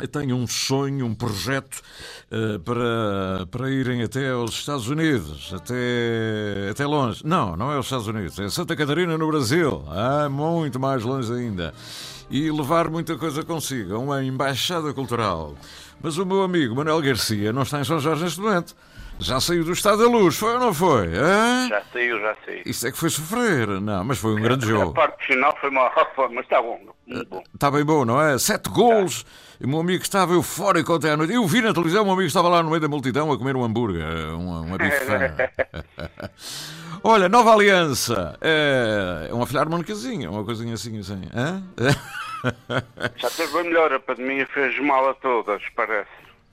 tem um sonho, um projeto uh, para, para irem até aos Estados Unidos, até, até longe. Não, não é os Estados Unidos, é Santa Catarina no Brasil, ah, muito mais longe ainda. E levar muita coisa consigo, uma embaixada cultural. Mas o meu amigo Manuel Garcia não está em São Jorge neste momento. Já saiu do estado da luz, foi ou não foi? Hã? Já saiu, já saiu. Isso é que foi sofrer. Não, mas foi um grande jogo. A parte final foi uma mas está bom. Muito bom. Está bem bom, não é? Sete golos. E o meu amigo estava eufórico até à noite. Eu vi na televisão, o meu amigo estava lá no meio da multidão a comer um hambúrguer, uma, uma bifana. Olha, Nova Aliança. É uma filarmonicazinha, uma coisinha assim, assim. Hã? Já teve bem melhor, a pandemia fez mal a todas, parece.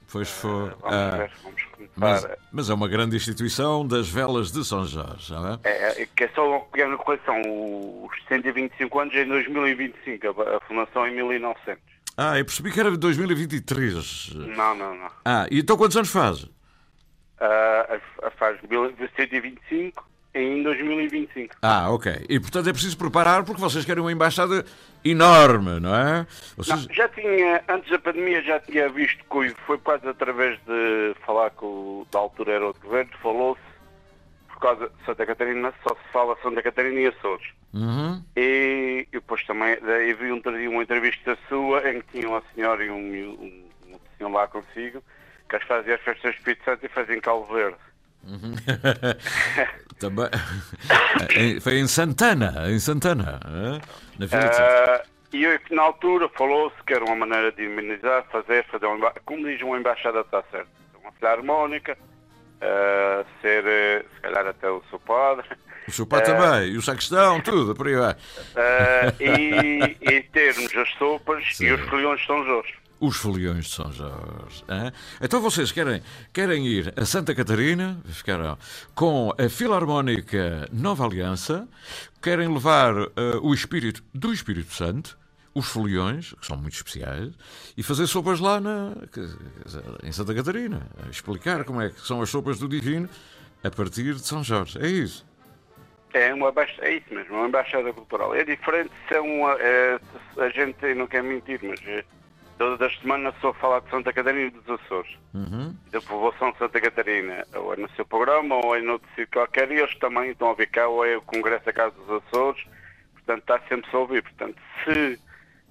Pois foi. Vamos Ah, ver, vamos começar. mas, mas é uma grande instituição das velas de São Jorge, não é? É, é, que é só uma pequena correção. Os 125 anos é em 2025, a, a fundação é em 1900. Ah, eu percebi que era de 2023. Não, não, não. Ah, e então quantos anos faz? A faz mil- 125 em 2025. Ah, ok. E portanto é preciso preparar porque vocês querem uma embaixada enorme, não é? Vocês... Não, já tinha, antes da pandemia, já tinha visto que foi quase através de falar com o, da altura era o governo, falou-se, por causa de Santa Catarina, só se fala Santa Catarina e Açores. Uhum. E, e depois também daí vi um, uma entrevista sua em que tinha uma senhora e um, um, um senhor lá consigo, que as fazia as festas de Espírito Santo e fazia em Cabo Verde. Uhum. Também... Em- Foi em Santana, em Santana, é? na Vila. Ah, e eu, na altura falou-se que era uma maneira de imunizar, fazer, fazer uma, como diz uma embaixada está certo, uma filarmónica, ah, ser eh, se calhar até o seu padre, O seu pai também, e o sacristão, tudo, por aí vai. ah, e, e termos as sopas e os colhões de São Jorge. os foliões de São Jorge. Hein? Então vocês querem, querem ir a Santa Catarina, ficaram com a Filarmónica Nova Aliança, querem levar uh, o espírito do Espírito Santo, os foliões, que são muito especiais, e fazer sopas lá na, em Santa Catarina. Explicar como é que são as sopas do Divino a partir de São Jorge. É isso. É, uma é isso mesmo, uma embaixada cultural. É diferente se é uma. É, a gente não quer mentir, mas é, todas as semanas sou a falar de Santa Catarina e dos Açores. Uhum. Da povoação de Santa Catarina. Ou é no seu programa, ou é no sítio qualquer. E eles também estão a ver cá, ou é o Congresso da Casa dos Açores. Portanto, está sempre a ouvir. Portanto, se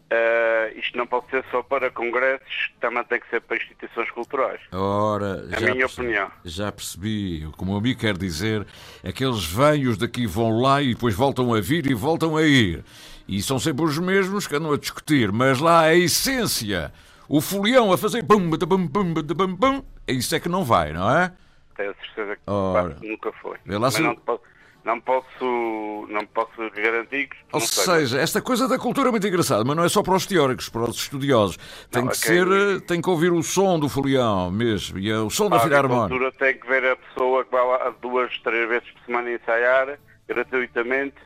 Uh, isto não pode ser só para congressos, também tem que ser para instituições culturais. Ora, a minha percebi, opinião. Já percebi. Como o amigo quer dizer, aqueles velhos daqui vão lá e depois voltam a vir e voltam a ir. E são sempre os mesmos que andam a discutir, mas lá a essência, o folião a fazer bum, bum, bum, bum, bum, isso é que não vai, não é? Tenho certeza que Ora, nunca foi. Vê lá se... não, posso, não posso, não posso garantir que. Ou seja, esta coisa da cultura é muito engraçada, mas não é só para os teóricos, para os estudiosos. Tem não, que okay. ser, tem que ouvir o som do folião mesmo, e é o som da filarmónica. A cultura tem que ver a pessoa que vai lá duas, três vezes por semana ensaiar, gratuitamente.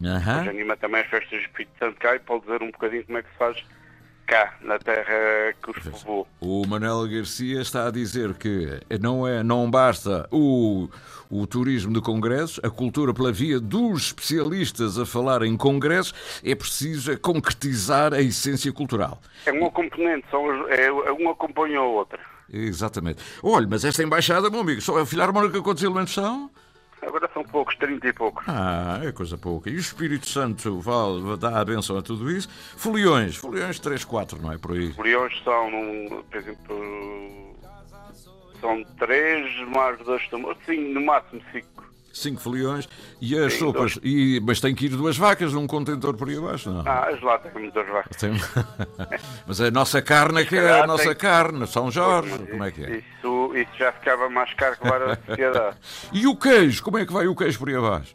Uhum. Hoje anima também as festas de Espírito Santo cá e pode dizer um bocadinho como é que se faz cá, na terra que os povoou. O Manuel Garcia está a dizer que não, é, não basta o, o turismo de congressos, a cultura pela via dos especialistas a falar em congressos, é preciso concretizar a essência cultural. É uma componente, só, é, uma acompanha a outra. Exatamente. Olha, mas esta embaixada, meu amigo, só a Filarmónica quantos elementos são? Agora são poucos, 30 e poucos. Ah, é coisa pouca. E o Espírito Santo vai dar a benção a tudo isso? Foliões, foliões 3, 4, não é por aí? Foliões são, por exemplo, são 3 mais 2 tambores, sim, no máximo 5 cinco foliões e as Sim, sopas. E, mas tem que ir duas vacas num contentor por aí abaixo, não? Ah, as lá têm muitas vacas. Tem... mas a nossa carne é que é a nossa tem... carne, São Jorge, pois, como é que é? Isso, isso já ficava mais caro que a sociedade. e o queijo, como é que vai o queijo por aí abaixo?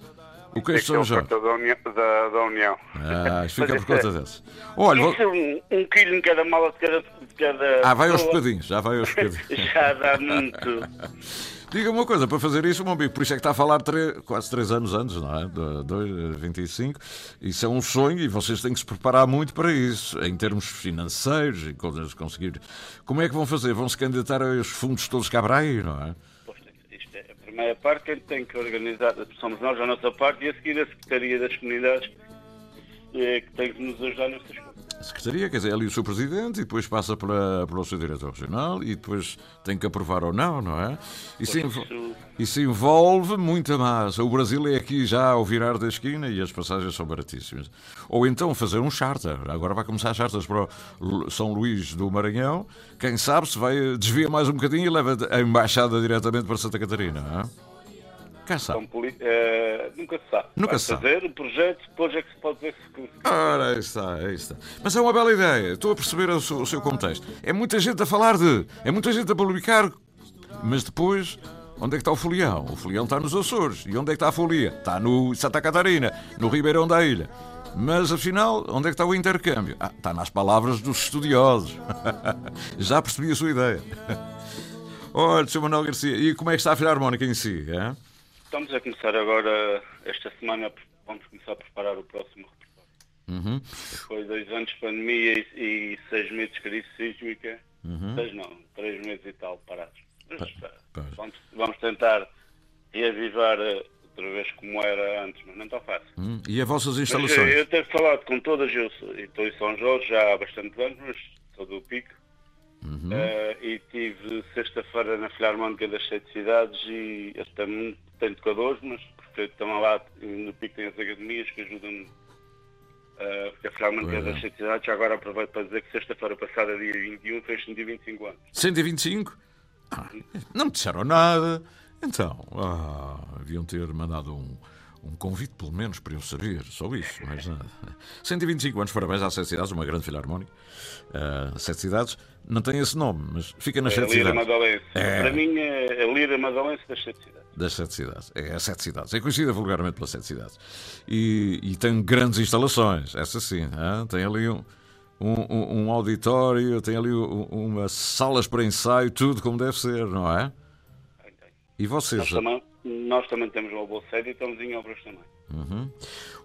O queijo São Jorge. Da União. Da, da União. Ah, fica por conta é, desse. Olha, vou... um, um quilo em cada mala de cada, de cada. Ah, vai aos bocadinhos, já vai aos bocadinhos. já dá muito. Diga uma coisa, para fazer isso, meu amigo, por isso é que está a falar três, quase 3 anos antes, não é? De, de 25. Isso é um sonho e vocês têm que se preparar muito para isso, em termos financeiros e coisas conseguir. Como é que vão fazer? Vão se candidatar aos fundos todos Cabrai, não é? Isto é a primeira parte, quem tem que organizar, somos nós, a nossa parte, e a seguir a Secretaria das Comunidades, é, que tem que nos ajudar nessas coisas. Secretaria, quer dizer, é ali o seu presidente e depois passa para, para o seu diretor regional e depois tem que aprovar ou não, não é? Isso, envolve, isso envolve muita massa. O Brasil é aqui já ao virar da esquina e as passagens são baratíssimas. Ou então fazer um charter. Agora vai começar charters para São Luís do Maranhão. Quem sabe se vai desvia mais um bocadinho e leva a embaixada diretamente para Santa Catarina, não é? Então, uh, nunca se sabe. Nunca Vai se sabe. fazer o projeto, depois é que se pode ver se. Ora, aí está, aí está. Mas é uma bela ideia. Estou a perceber o seu, o seu contexto. É muita gente a falar de. É muita gente a publicar. Mas depois. Onde é que está o folião? O folião está nos Açores. E onde é que está a folia? Está no Santa Catarina, no Ribeirão da Ilha. Mas afinal, onde é que está o intercâmbio? Ah, está nas palavras dos estudiosos. Já percebi a sua ideia. Olha, Sr. Manuel Garcia, e como é que está a Filarmónica em si? É? Estamos a começar agora, esta semana, vamos começar a preparar o próximo repertório. Uhum. Foi dois anos de pandemia e, e seis meses de crise sísmica. Uhum. Seis não, três meses e tal parados. Mas, vamos, vamos, tentar reavivar eh, outra vez como era antes, mas não está fácil. Uhum. E as vossas instalações? Mas, eu tenho falado com todas, eu estou em São Jorge já há bastante anos, mas sou do Pico. Uhum. Uh, e tive sexta-feira na Filarmónica das Sete Cidades e até muito tem tocadores, mas porque estão lá no Pico tem as academias que ajudam-me uh, porque a Filarmónica é. das Sete Cidades já agora aproveito para dizer que sexta-feira passada, dia 21, fez 125 anos. 125? Ah, não me disseram nada. Então, ah, haviam ter mandado um, um convite, pelo menos, para eu saber, só isso, mais nada. 125 anos, parabéns às Sete Cidades, uma grande filarmónica. Uh, Sete Cidades não tem esse nome, mas fica nas é Sete Cidades. É... Para mim é a Lira Madalense das Sete Cidades. Das Sete Cidades. É as Sete Cidades. É conhecida vulgarmente pelas Sete Cidades. E, e tem grandes instalações, essa sim. Tem ali um, um, um, auditório, tem ali um, umas salas para ensaio, tudo como deve ser, não é? E vocês? Nós também, nós também temos uma boa sede e estamos em obras também. Uhum.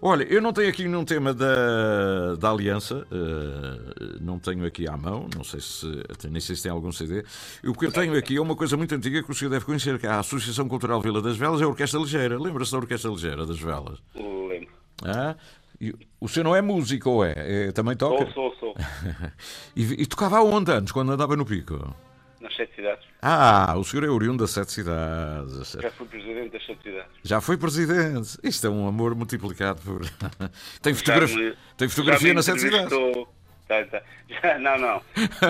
Olha, eu não tenho aqui nenhum tema da, da Aliança, uh, não tenho aqui à mão, não sei se nem sei se tem algum CD. O que eu tenho aqui é uma coisa muito antiga que o senhor deve conhecer, que é a Associação Cultural Vila das Velas, é a Orquestra Ligeira. Lembra-se da Orquestra Ligeira das Velas? Lembro. Ah? E o senhor não é músico, ou é? é também toca? Sou, sou, sou. e, e tocava há onde anos, quando andava no pico? Ah, o senhor é oriundo das sete cidades. Já fui presidente das sete cidades. Já foi presidente. Isto é um amor multiplicado por. tem, fotografia, me, tem fotografia nas sete cidades? Tá, tá. Já, não, não.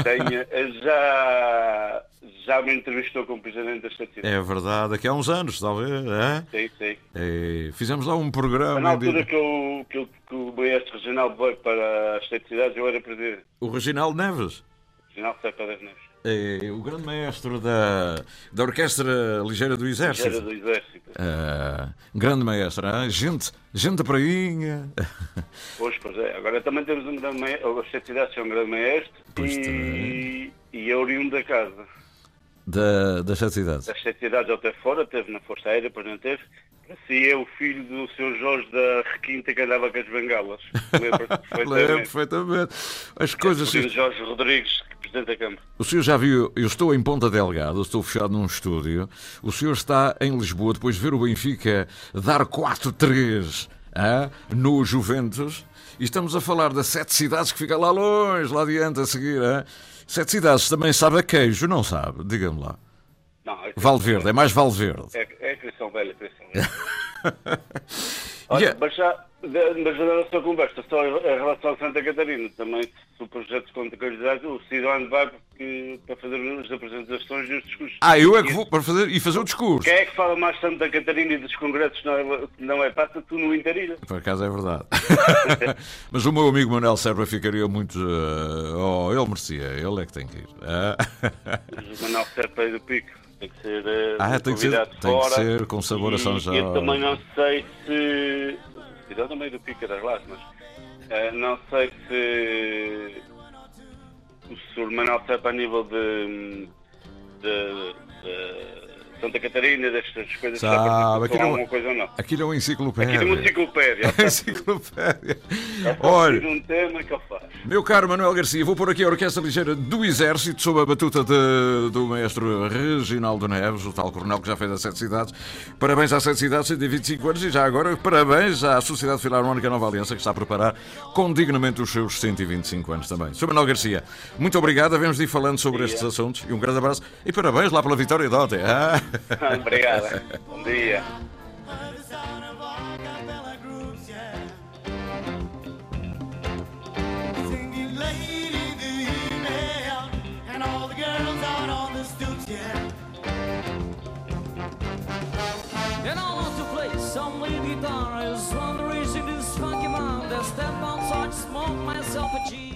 Tenho, já, já me entrevistou como presidente das sete cidades. É verdade, aqui há uns anos, talvez. É? Sim, sim. É, fizemos lá um programa. Na altura de... que, eu, que, eu, que o maestro regional veio para as sete cidades, eu era presidente. O Reginaldo Neves? Reginaldo Sepa das Neves é o grande maestro da, da Orquestra Ligeira do Exército. Ligeira do Exército. Uh, grande maestro, hein? gente, gente prainha. Pois, pois é. Agora também temos um grande maestro, sete cidades são um grande maestro e, e é oriundo da casa. Da, das sete cidades? Das sete cidades até fora, teve na Força Aérea, depois não teve. Assim é o filho do Sr. Jorge da Requinta que andava com as bengalas. Lembro perfeitamente. Lembro perfeitamente. As é coisas. O Jorge Rodrigues, Presidente da Câmara. O senhor já viu, eu estou em Ponta Delgada, estou fechado num estúdio. O senhor está em Lisboa, depois de ver o Benfica dar 4-3 ah, no Juventus. E estamos a falar das sete cidades que ficam lá longe, lá adiante a seguir. Ah. Sete cidades também sabe a queijo, não sabe? Diga-me lá. Não, é Valverde, é mais Valverde. É, é Criação Velha, Criação Velha. Olha, yeah. mas já mas na nossa conversa, só em relação a Santa Catarina, também se o projeto de conta qualidade, o Cidadão vai porque, para fazer as apresentações e os discursos. Ah, eu é que vou para fazer e fazer o discurso. Quem é que fala mais Santa Catarina e dos congressos não é, não é passa tu no Interilha? Por acaso é verdade. mas o meu amigo Manuel Serra ficaria muito. Uh, oh, ele merecia, ele é que tem que ir. mas o Manuel Serra é do Pico. Tem que ser uh, ah, tem que ser, tem que ser com sabor a São João. Eu também não sei se cidade no meio do Pica das Lágrimas. Uh, não sei se o Sr. Manuel Sepa a nível de, de, de Santa Catarina, destas coisas Sabe, aquilo, alguma coisa ou não. Aquilo é uma enciclopédia. Aquilo é uma enciclopédia. É enciclopédia. É Olha, um tema que eu faço. Meu caro Manuel Garcia, vou pôr aqui a Orquestra Ligeira do Exército sob a batuta de, do maestro Reginaldo Neves, o tal coronel que já fez as sete cidades. Parabéns às sete cidades, 125 anos, e já agora parabéns à Sociedade Filarmónica Nova Aliança, que está a preparar com dignamente os seus 125 anos também. Sr. Manuel Garcia, muito obrigado, havemos de ir falando sobre estes assuntos, e um grande abraço, e parabéns lá pela vitória de ontem. Ah. Obrigada. Bom dia. And I want to play some lead guitar. I was wondering this funky man that step outside, smoke myself a cheese.